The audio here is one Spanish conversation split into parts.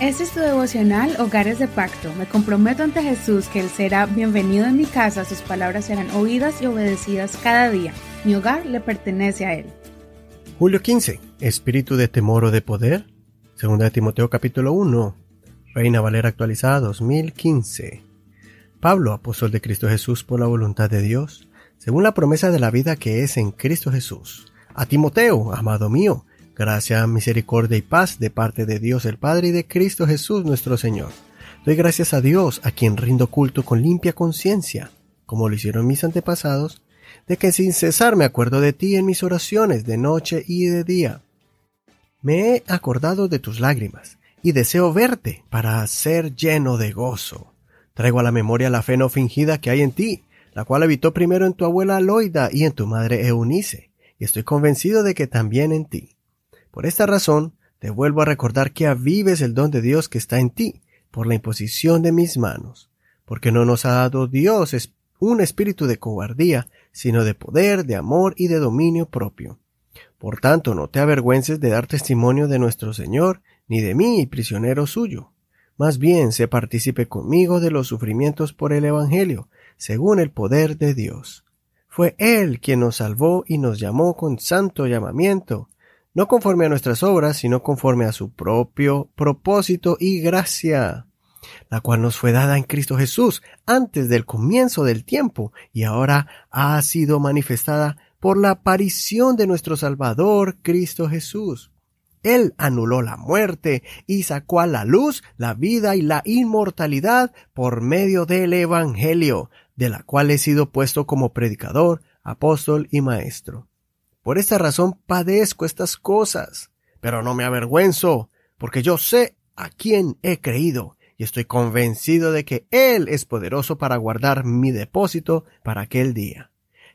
Este es tu devocional Hogares de Pacto. Me comprometo ante Jesús que Él será bienvenido en mi casa, sus palabras serán oídas y obedecidas cada día. Mi hogar le pertenece a Él. Julio 15. Espíritu de temor o de poder. Segunda de Timoteo capítulo 1. Reina Valera actualizada 2015. Pablo, apóstol de Cristo Jesús por la voluntad de Dios, según la promesa de la vida que es en Cristo Jesús. A Timoteo, amado mío, Gracia, misericordia y paz de parte de Dios el Padre y de Cristo Jesús nuestro Señor. Doy gracias a Dios, a quien rindo culto con limpia conciencia, como lo hicieron mis antepasados, de que sin cesar me acuerdo de ti en mis oraciones de noche y de día. Me he acordado de tus lágrimas, y deseo verte para ser lleno de gozo. Traigo a la memoria la fe no fingida que hay en ti, la cual habitó primero en tu abuela Loida y en tu madre Eunice, y estoy convencido de que también en ti. Por esta razón, te vuelvo a recordar que avives el don de Dios que está en ti, por la imposición de mis manos, porque no nos ha dado Dios un espíritu de cobardía, sino de poder, de amor y de dominio propio. Por tanto, no te avergüences de dar testimonio de nuestro Señor, ni de mí, prisionero suyo. Más bien, sé partícipe conmigo de los sufrimientos por el Evangelio, según el poder de Dios. Fue Él quien nos salvó y nos llamó con santo llamamiento, no conforme a nuestras obras, sino conforme a su propio propósito y gracia, la cual nos fue dada en Cristo Jesús antes del comienzo del tiempo y ahora ha sido manifestada por la aparición de nuestro Salvador Cristo Jesús. Él anuló la muerte y sacó a la luz la vida y la inmortalidad por medio del Evangelio, de la cual he sido puesto como predicador, apóstol y maestro. Por esta razón padezco estas cosas, pero no me avergüenzo, porque yo sé a quién he creído y estoy convencido de que Él es poderoso para guardar mi depósito para aquel día.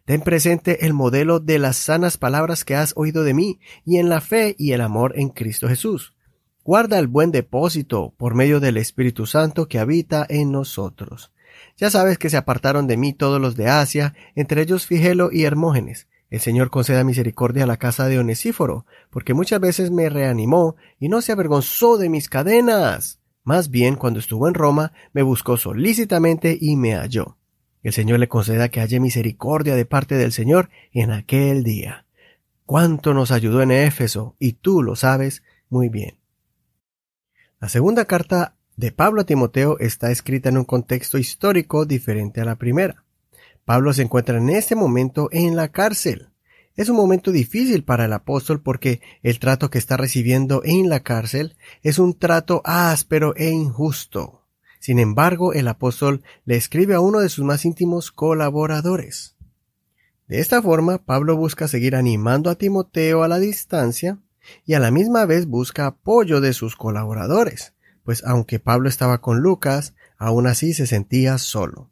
Ten presente el modelo de las sanas palabras que has oído de mí y en la fe y el amor en Cristo Jesús. Guarda el buen depósito por medio del Espíritu Santo que habita en nosotros. Ya sabes que se apartaron de mí todos los de Asia, entre ellos Figelo y Hermógenes, el Señor conceda misericordia a la casa de Onesíforo, porque muchas veces me reanimó y no se avergonzó de mis cadenas. Más bien, cuando estuvo en Roma, me buscó solícitamente y me halló. El Señor le conceda que haya misericordia de parte del Señor en aquel día. Cuánto nos ayudó en Éfeso, y tú lo sabes muy bien. La segunda carta de Pablo a Timoteo está escrita en un contexto histórico diferente a la primera. Pablo se encuentra en este momento en la cárcel. Es un momento difícil para el apóstol porque el trato que está recibiendo en la cárcel es un trato áspero e injusto. Sin embargo, el apóstol le escribe a uno de sus más íntimos colaboradores. De esta forma, Pablo busca seguir animando a Timoteo a la distancia y a la misma vez busca apoyo de sus colaboradores, pues aunque Pablo estaba con Lucas, aún así se sentía solo.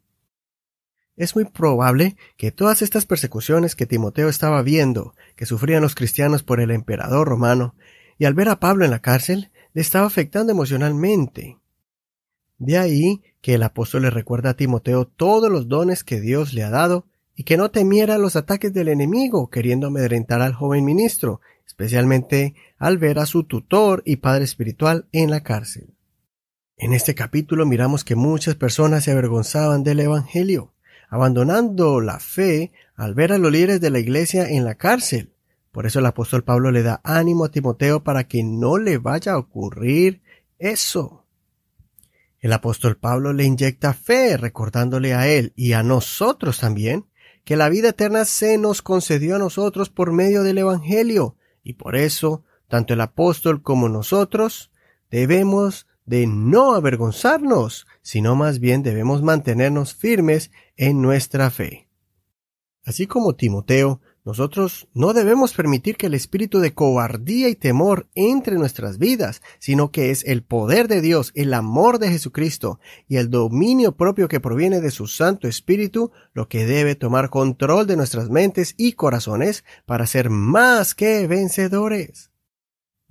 Es muy probable que todas estas persecuciones que Timoteo estaba viendo, que sufrían los cristianos por el emperador romano, y al ver a Pablo en la cárcel, le estaba afectando emocionalmente. De ahí que el apóstol le recuerda a Timoteo todos los dones que Dios le ha dado y que no temiera los ataques del enemigo queriendo amedrentar al joven ministro, especialmente al ver a su tutor y padre espiritual en la cárcel. En este capítulo miramos que muchas personas se avergonzaban del Evangelio abandonando la fe al ver a los líderes de la iglesia en la cárcel. Por eso el apóstol Pablo le da ánimo a Timoteo para que no le vaya a ocurrir eso. El apóstol Pablo le inyecta fe, recordándole a él y a nosotros también que la vida eterna se nos concedió a nosotros por medio del Evangelio, y por eso, tanto el apóstol como nosotros debemos de no avergonzarnos, sino más bien debemos mantenernos firmes en nuestra fe. Así como Timoteo, nosotros no debemos permitir que el espíritu de cobardía y temor entre en nuestras vidas, sino que es el poder de Dios, el amor de Jesucristo y el dominio propio que proviene de su Santo Espíritu lo que debe tomar control de nuestras mentes y corazones para ser más que vencedores.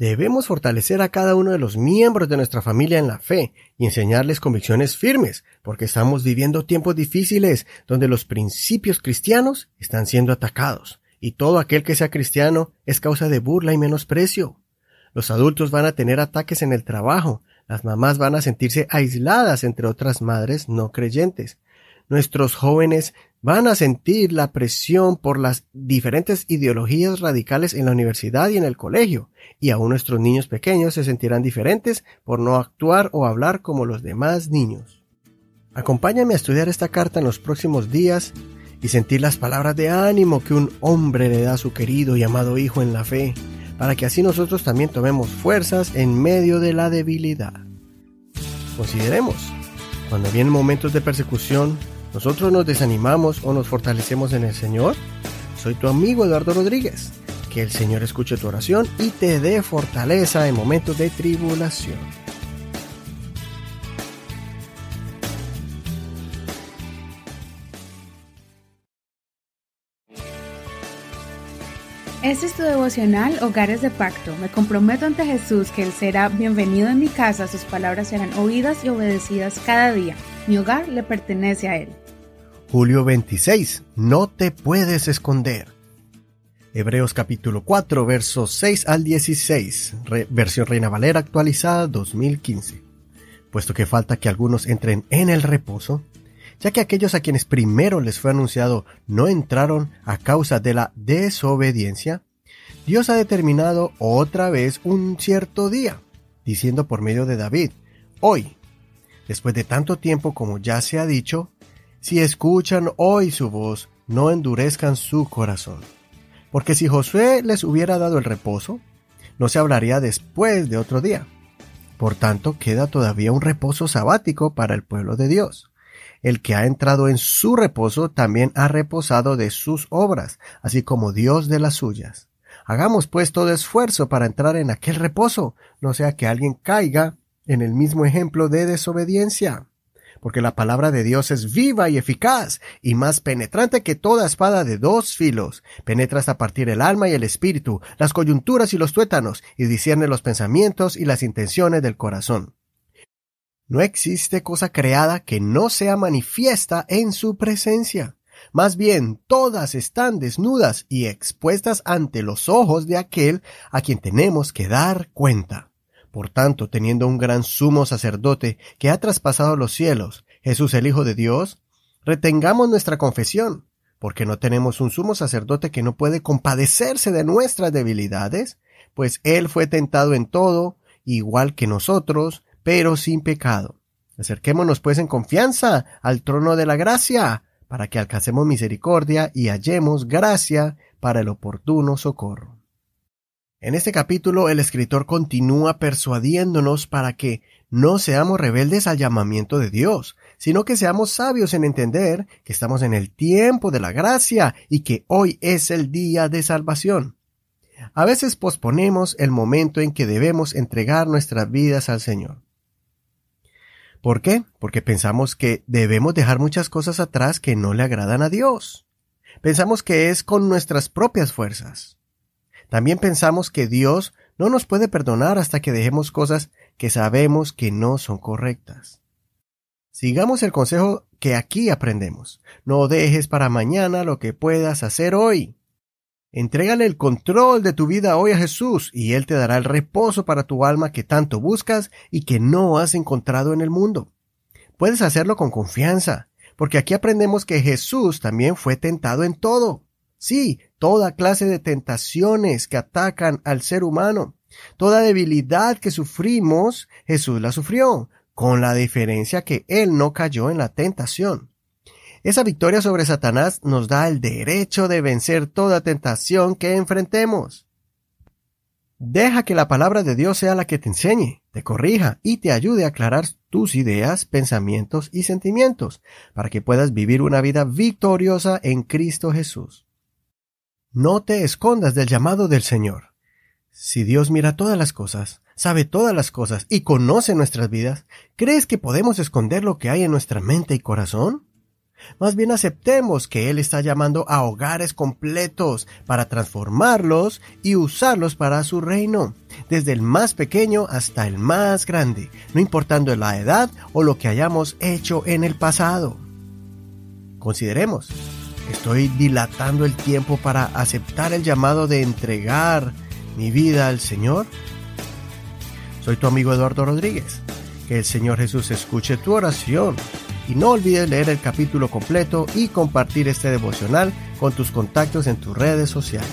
Debemos fortalecer a cada uno de los miembros de nuestra familia en la fe y enseñarles convicciones firmes, porque estamos viviendo tiempos difíciles donde los principios cristianos están siendo atacados, y todo aquel que sea cristiano es causa de burla y menosprecio. Los adultos van a tener ataques en el trabajo, Las mamás van a sentirse aisladas entre otras madres no creyentes. Nuestros jóvenes van a sentir la presión por las diferentes ideologías radicales en la universidad y en el colegio, y aún nuestros niños pequeños se sentirán diferentes por no actuar o hablar como los demás niños. Acompáñame a estudiar esta carta en los próximos días y sentir las palabras de ánimo que un hombre le da a su querido y amado hijo en la fe, para que así nosotros también tomemos fuerzas en medio de la debilidad. Consideremos, cuando vienen momentos de persecución, nosotros nos desanimamos o nos fortalecemos en el Señor. Soy tu amigo Eduardo Rodríguez. Que el Señor escuche tu oración y te dé fortaleza en momentos de tribulación. Este es tu devocional Hogares de Pacto. Me comprometo ante Jesús que Él será bienvenido en mi casa, sus palabras serán oídas y obedecidas cada día. Mi hogar le pertenece a Él. Julio 26. No te puedes esconder. Hebreos capítulo 4 versos 6 al 16. versión Reina Valera actualizada 2015. Puesto que falta que algunos entren en el reposo, ya que aquellos a quienes primero les fue anunciado no entraron a causa de la desobediencia, Dios ha determinado otra vez un cierto día, diciendo por medio de David, hoy, después de tanto tiempo como ya se ha dicho, si escuchan hoy su voz, no endurezcan su corazón. Porque si Josué les hubiera dado el reposo, no se hablaría después de otro día. Por tanto, queda todavía un reposo sabático para el pueblo de Dios. El que ha entrado en su reposo también ha reposado de sus obras, así como Dios de las suyas. Hagamos pues todo esfuerzo para entrar en aquel reposo, no sea que alguien caiga en el mismo ejemplo de desobediencia. Porque la palabra de Dios es viva y eficaz, y más penetrante que toda espada de dos filos. Penetra hasta partir el alma y el espíritu, las coyunturas y los tuétanos, y discierne los pensamientos y las intenciones del corazón. No existe cosa creada que no sea manifiesta en su presencia. Más bien, todas están desnudas y expuestas ante los ojos de aquel a quien tenemos que dar cuenta. Por tanto, teniendo un gran sumo sacerdote que ha traspasado los cielos, Jesús el Hijo de Dios, retengamos nuestra confesión, porque no tenemos un sumo sacerdote que no puede compadecerse de nuestras debilidades, pues Él fue tentado en todo, igual que nosotros, pero sin pecado. Acerquémonos pues en confianza al trono de la gracia, para que alcancemos misericordia y hallemos gracia para el oportuno socorro. En este capítulo el escritor continúa persuadiéndonos para que no seamos rebeldes al llamamiento de Dios, sino que seamos sabios en entender que estamos en el tiempo de la gracia y que hoy es el día de salvación. A veces posponemos el momento en que debemos entregar nuestras vidas al Señor. ¿Por qué? Porque pensamos que debemos dejar muchas cosas atrás que no le agradan a Dios. Pensamos que es con nuestras propias fuerzas. También pensamos que Dios no nos puede perdonar hasta que dejemos cosas que sabemos que no son correctas. Sigamos el consejo que aquí aprendemos. No dejes para mañana lo que puedas hacer hoy. Entrégale el control de tu vida hoy a Jesús y Él te dará el reposo para tu alma que tanto buscas y que no has encontrado en el mundo. Puedes hacerlo con confianza, porque aquí aprendemos que Jesús también fue tentado en todo. Sí, toda clase de tentaciones que atacan al ser humano. Toda debilidad que sufrimos, Jesús la sufrió, con la diferencia que Él no cayó en la tentación. Esa victoria sobre Satanás nos da el derecho de vencer toda tentación que enfrentemos. Deja que la palabra de Dios sea la que te enseñe, te corrija y te ayude a aclarar tus ideas, pensamientos y sentimientos, para que puedas vivir una vida victoriosa en Cristo Jesús. No te escondas del llamado del Señor. Si Dios mira todas las cosas, sabe todas las cosas y conoce nuestras vidas, ¿crees que podemos esconder lo que hay en nuestra mente y corazón? Más bien aceptemos que Él está llamando a hogares completos para transformarlos y usarlos para su reino, desde el más pequeño hasta el más grande, no importando la edad o lo que hayamos hecho en el pasado. Consideremos, ¿estoy dilatando el tiempo para aceptar el llamado de entregar mi vida al Señor? Soy tu amigo Eduardo Rodríguez Que el Señor Jesús escuche tu oración. Y no olvides leer el capítulo completo y compartir este devocional con tus contactos en tus redes sociales.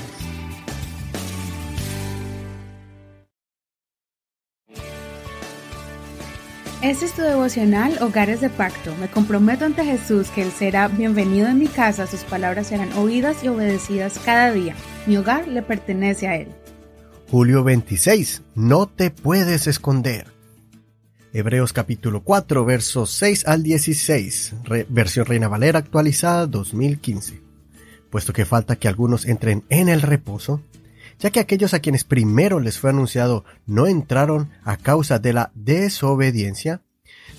Este es tu devocional Hogares de Pacto. Me comprometo ante Jesús que Él será bienvenido en mi casa, sus palabras serán oídas y obedecidas cada día. Mi hogar le pertenece a Él. Julio 26. No te puedes esconder. Hebreos capítulo 4 versos 6 al 16, versión Reina Valera actualizada 2015. Puesto que falta que algunos entren en el reposo, ya que aquellos a quienes primero les fue anunciado no entraron a causa de la desobediencia,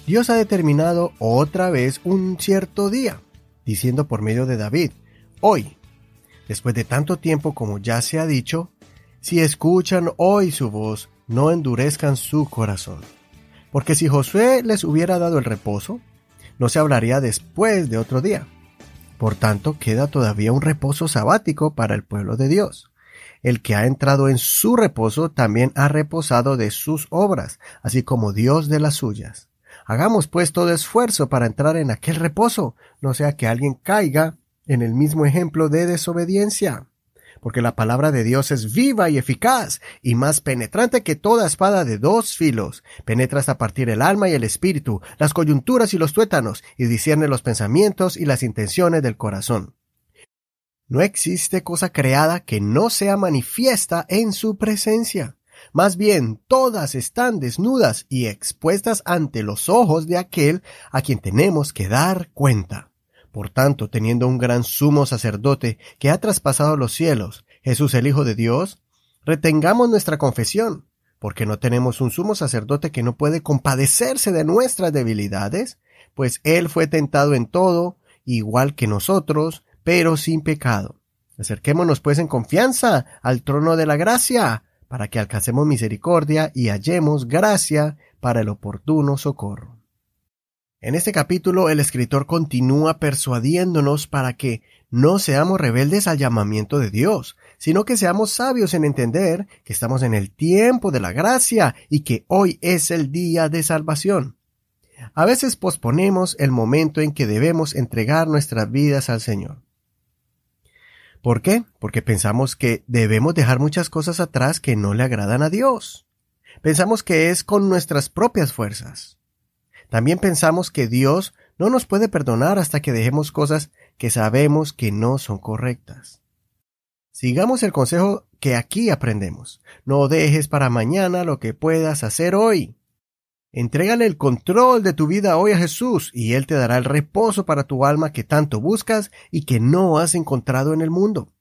Dios ha determinado otra vez un cierto día, diciendo por medio de David, hoy, después de tanto tiempo como ya se ha dicho, si escuchan hoy su voz, no endurezcan su corazón. Porque si Josué les hubiera dado el reposo, no se hablaría después de otro día. Por tanto, queda todavía un reposo sabático para el pueblo de Dios. El que ha entrado en su reposo también ha reposado de sus obras, así como Dios de las suyas. Hagamos pues todo esfuerzo para entrar en aquel reposo, no sea que alguien caiga en el mismo ejemplo de desobediencia porque la palabra de Dios es viva y eficaz, y más penetrante que toda espada de dos filos. Penetra hasta partir el alma y el espíritu, las coyunturas y los tuétanos, y discierne los pensamientos y las intenciones del corazón. No existe cosa creada que no sea manifiesta en su presencia. Más bien, todas están desnudas y expuestas ante los ojos de aquel a quien tenemos que dar cuenta. Por tanto, teniendo un gran sumo sacerdote que ha traspasado los cielos, Jesús el Hijo de Dios, retengamos nuestra confesión, porque no tenemos un sumo sacerdote que no puede compadecerse de nuestras debilidades, pues Él fue tentado en todo, igual que nosotros, pero sin pecado. Acerquémonos pues en confianza al trono de la gracia, para que alcancemos misericordia y hallemos gracia para el oportuno socorro. En este capítulo el escritor continúa persuadiéndonos para que no seamos rebeldes al llamamiento de Dios, sino que seamos sabios en entender que estamos en el tiempo de la gracia y que hoy es el día de salvación. A veces posponemos el momento en que debemos entregar nuestras vidas al Señor. ¿Por qué? Porque pensamos que debemos dejar muchas cosas atrás que no le agradan a Dios. Pensamos que es con nuestras propias fuerzas. También pensamos que Dios no nos puede perdonar hasta que dejemos cosas que sabemos que no son correctas. Sigamos el consejo que aquí aprendemos. No dejes para mañana lo que puedas hacer hoy. Entrégale el control de tu vida hoy a Jesús y Él te dará el reposo para tu alma que tanto buscas y que no has encontrado en el mundo.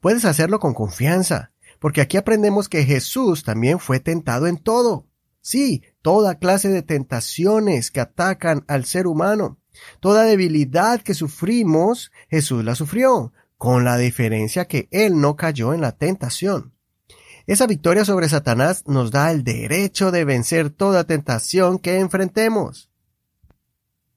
Puedes hacerlo con confianza, porque aquí aprendemos que Jesús también fue tentado en todo. Sí, toda clase de tentaciones que atacan al ser humano. Toda debilidad que sufrimos, Jesús la sufrió, con la diferencia que Él no cayó en la tentación. Esa victoria sobre Satanás nos da el derecho de vencer toda tentación que enfrentemos.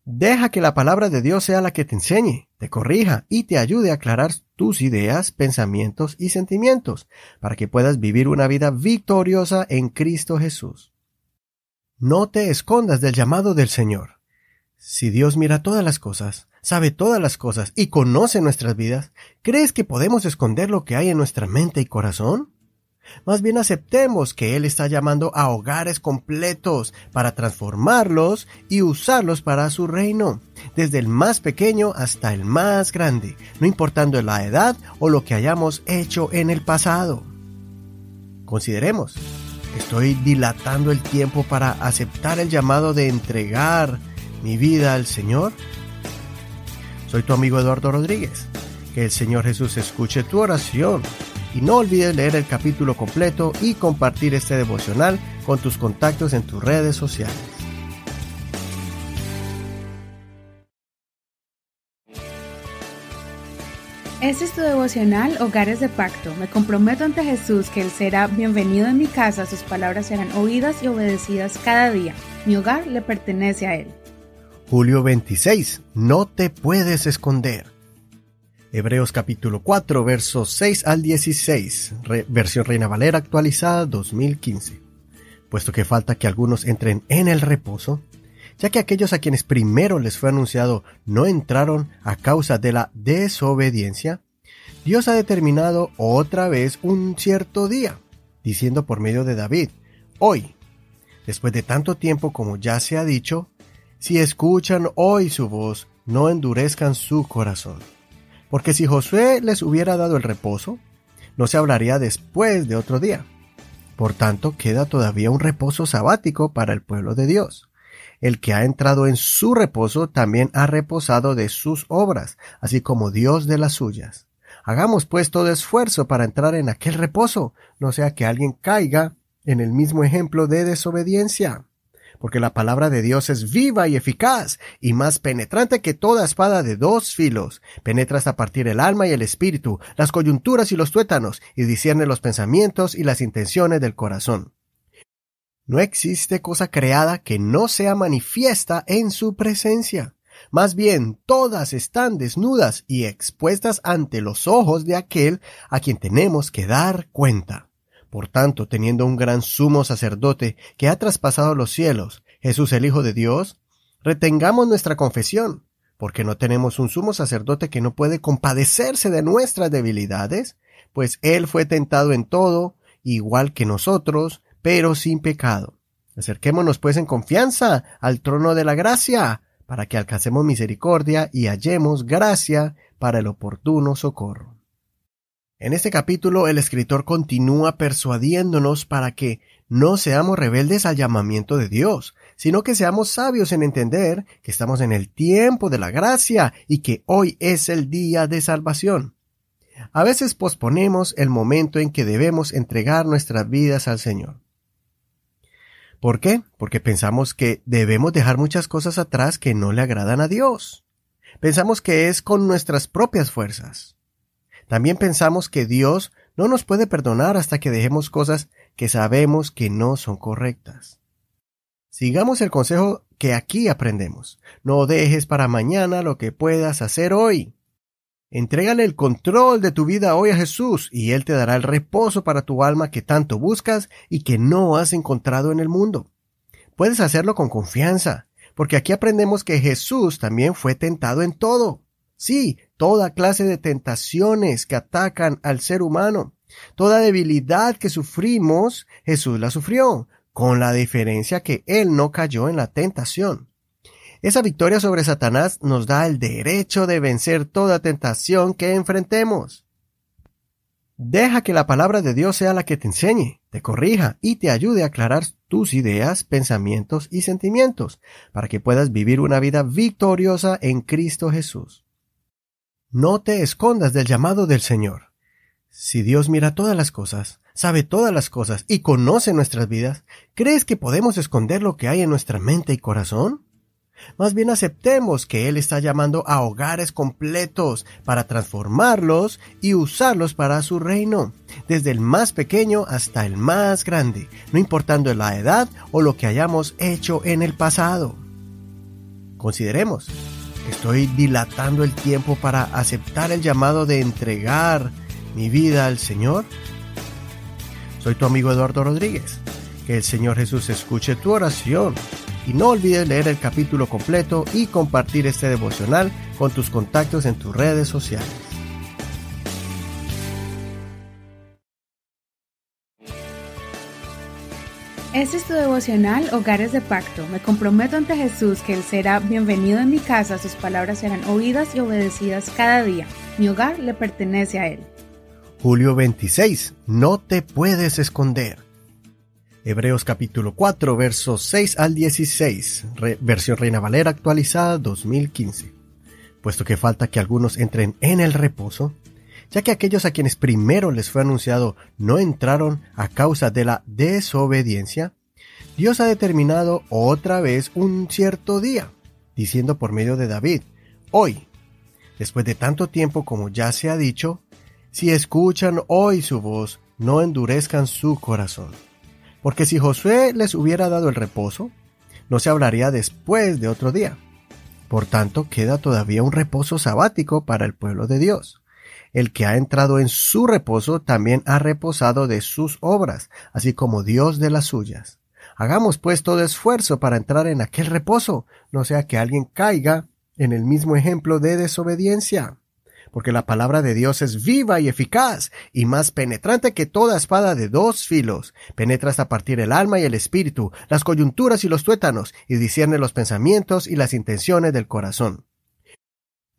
Deja que la palabra de Dios sea la que te enseñe, te corrija y te ayude a aclarar tus ideas, pensamientos y sentimientos, para que puedas vivir una vida victoriosa en Cristo Jesús. No te escondas del llamado del Señor. Si Dios mira todas las cosas, sabe todas las cosas y conoce nuestras vidas, ¿crees que podemos esconder lo que hay en nuestra mente y corazón? Más bien aceptemos que Él está llamando a hogares completos para transformarlos y usarlos para su reino, desde el más pequeño hasta el más grande, no importando la edad o lo que hayamos hecho en el pasado. Consideremos, Estoy dilatando el tiempo para aceptar el llamado de entregar mi vida al Señor. Soy tu amigo Eduardo Rodríguez. Que el Señor Jesús escuche tu oración y no olvides leer el capítulo completo y compartir este devocional con tus contactos en tus redes sociales. Este es tu devocional Hogares de Pacto. Me comprometo ante Jesús que Él será bienvenido en mi casa, sus palabras serán oídas y obedecidas cada día. Mi hogar le pertenece a Él. Julio 26. No te puedes esconder. Hebreos capítulo 4 versos 6 al 16, versión Reina Valera actualizada 2015. puesto que falta que algunos entren en el reposo, ya que aquellos a quienes primero les fue anunciado no entraron a causa de la desobediencia, Dios ha determinado otra vez un cierto día, diciendo por medio de David, hoy, después de tanto tiempo como ya se ha dicho, si escuchan hoy su voz, no endurezcan su corazón. Porque si Josué les hubiera dado el reposo, no se hablaría después de otro día. Por tanto, queda todavía un reposo sabático para el pueblo de Dios. El que ha entrado en su reposo también ha reposado de sus obras, así como Dios de las suyas. Hagamos pues todo esfuerzo para entrar en aquel reposo, no sea que alguien caiga en el mismo ejemplo de desobediencia. Porque la palabra de Dios es viva y eficaz, y más penetrante que toda espada de dos filos. Penetra hasta partir el alma y el espíritu, las coyunturas y los tuétanos, y discierne los pensamientos y las intenciones del corazón. No existe cosa creada que no sea manifiesta en su presencia. Más bien, todas están desnudas y expuestas ante los ojos de aquel a quien tenemos que dar cuenta. Por tanto, teniendo un gran sumo sacerdote que ha traspasado los cielos, Jesús el Hijo de Dios, retengamos nuestra confesión, porque no tenemos un sumo sacerdote que no puede compadecerse de nuestras debilidades, pues Él fue tentado en todo, igual que nosotros, pero sin pecado. Acerquémonos pues en confianza al trono de la gracia, para que alcancemos misericordia y hallemos gracia para el oportuno socorro. En este capítulo el escritor continúa persuadiéndonos para que no seamos rebeldes al llamamiento de Dios, sino que seamos sabios en entender que estamos en el tiempo de la gracia y que hoy es el día de salvación. A veces posponemos el momento en que debemos entregar nuestras vidas al Señor. ¿Por qué? Porque pensamos que debemos dejar muchas cosas atrás que no le agradan a Dios. Pensamos que es con nuestras propias fuerzas. También pensamos que Dios no nos puede perdonar hasta que dejemos cosas que sabemos que no son correctas. Sigamos el consejo que aquí aprendemos. No dejes para mañana lo que puedas hacer hoy. Entrégale el control de tu vida hoy a Jesús y Él te dará el reposo para tu alma que tanto buscas y que no has encontrado en el mundo. Puedes hacerlo con confianza, porque aquí aprendemos que Jesús también fue tentado en todo. Sí, toda clase de tentaciones que atacan al ser humano. Toda debilidad que sufrimos, Jesús la sufrió, con la diferencia que Él no cayó en la tentación. Esa victoria sobre Satanás nos da el derecho de vencer toda tentación que enfrentemos. Deja que la palabra de Dios sea la que te enseñe, te corrija y te ayude a aclarar tus ideas, pensamientos y sentimientos, para que puedas vivir una vida victoriosa en Cristo Jesús. No te escondas del llamado del Señor. Si Dios mira todas las cosas, sabe todas las cosas y conoce nuestras vidas, ¿crees que podemos esconder lo que hay en nuestra mente y corazón? Más bien aceptemos que Él está llamando a hogares completos para transformarlos y usarlos para su reino, desde el más pequeño hasta el más grande, no importando la edad o lo que hayamos hecho en el pasado. Consideremos, ¿estoy dilatando el tiempo para aceptar el llamado de entregar mi vida al Señor? Soy tu amigo Eduardo Rodríguez. Que el Señor Jesús escuche tu oración y no olvides leer el capítulo completo y compartir este devocional con tus contactos en tus redes sociales. Este es tu devocional Hogares de Pacto. Me comprometo ante Jesús que Él será bienvenido en mi casa, sus palabras serán oídas y obedecidas cada día. Mi hogar le pertenece a Él. Julio 26. No te puedes esconder. Hebreos capítulo 4, versos 6 al 16, versión Reina Valera actualizada 2015. Puesto que falta que algunos entren en el reposo, ya que aquellos a quienes primero les fue anunciado no entraron a causa de la desobediencia, Dios ha determinado otra vez un cierto día, diciendo por medio de David, hoy, después de tanto tiempo como ya se ha dicho, si escuchan hoy su voz, no endurezcan su corazón. Porque si Josué les hubiera dado el reposo, no se hablaría después de otro día. Por tanto, queda todavía un reposo sabático para el pueblo de Dios. El que ha entrado en su reposo también ha reposado de sus obras, así como Dios de las suyas. Hagamos pues todo esfuerzo para entrar en aquel reposo, no sea que alguien caiga en el mismo ejemplo de desobediencia. Porque la palabra de Dios es viva y eficaz, y más penetrante que toda espada de dos filos. Penetra hasta partir el alma y el espíritu, las coyunturas y los tuétanos, y discierne los pensamientos y las intenciones del corazón.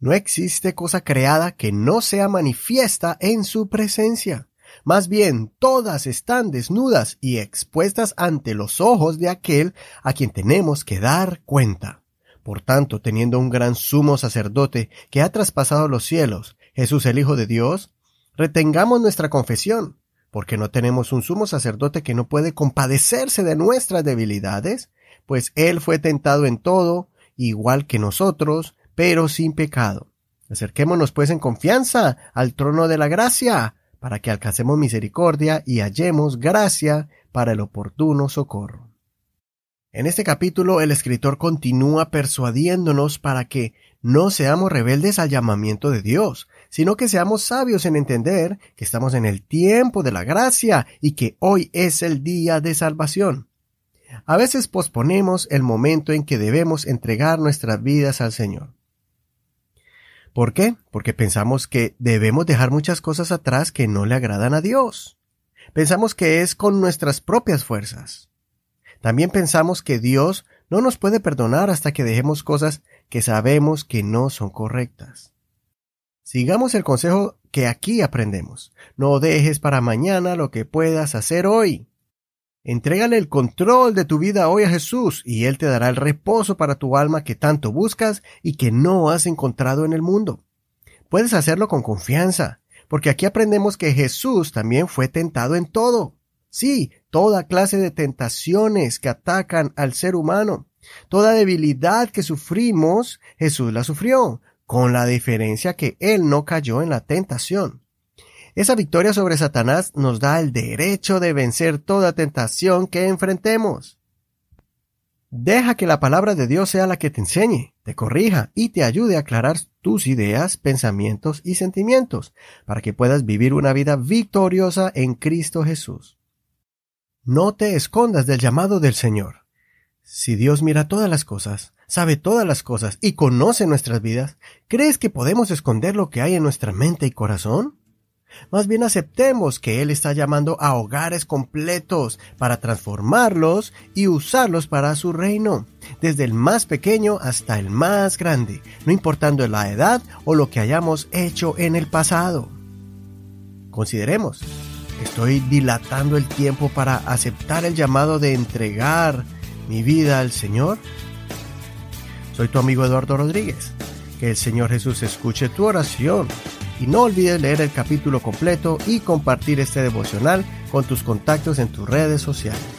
No existe cosa creada que no sea manifiesta en su presencia. Más bien, todas están desnudas y expuestas ante los ojos de aquel a quien tenemos que dar cuenta. Por tanto, teniendo un gran sumo sacerdote que ha traspasado los cielos, Jesús el Hijo de Dios, retengamos nuestra confesión, porque no tenemos un sumo sacerdote que no puede compadecerse de nuestras debilidades, pues Él fue tentado en todo, igual que nosotros, pero sin pecado. Acerquémonos pues en confianza al trono de la gracia, para que alcancemos misericordia y hallemos gracia para el oportuno socorro. En este capítulo el escritor continúa persuadiéndonos para que no seamos rebeldes al llamamiento de Dios, sino que seamos sabios en entender que estamos en el tiempo de la gracia y que hoy es el día de salvación. A veces posponemos el momento en que debemos entregar nuestras vidas al Señor. ¿Por qué? Porque pensamos que debemos dejar muchas cosas atrás que no le agradan a Dios. Pensamos que es con nuestras propias fuerzas. También pensamos que Dios no nos puede perdonar hasta que dejemos cosas que sabemos que no son correctas. Sigamos el consejo que aquí aprendemos. No dejes para mañana lo que puedas hacer hoy. Entrégale el control de tu vida hoy a Jesús y Él te dará el reposo para tu alma que tanto buscas y que no has encontrado en el mundo. Puedes hacerlo con confianza, porque aquí aprendemos que Jesús también fue tentado en todo. Sí, toda clase de tentaciones que atacan al ser humano. Toda debilidad que sufrimos, Jesús la sufrió, con la diferencia que Él no cayó en la tentación. Esa victoria sobre Satanás nos da el derecho de vencer toda tentación que enfrentemos. Deja que la palabra de Dios sea la que te enseñe, te corrija y te ayude a aclarar tus ideas, pensamientos y sentimientos, para que puedas vivir una vida victoriosa en Cristo Jesús. No te escondas del llamado del Señor. Si Dios mira todas las cosas, sabe todas las cosas y conoce nuestras vidas, ¿crees que podemos esconder lo que hay en nuestra mente y corazón? Más bien aceptemos que Él está llamando a hogares completos para transformarlos y usarlos para su reino, desde el más pequeño hasta el más grande, no importando la edad o lo que hayamos hecho en el pasado. Consideremos, ¿estoy dilatando el tiempo para aceptar el llamado de entregar mi vida al Señor? Soy tu amigo Eduardo Rodríguez. Que el Señor Jesús escuche tu oración y no olvides leer el capítulo completo y compartir este devocional con tus contactos en tus redes sociales.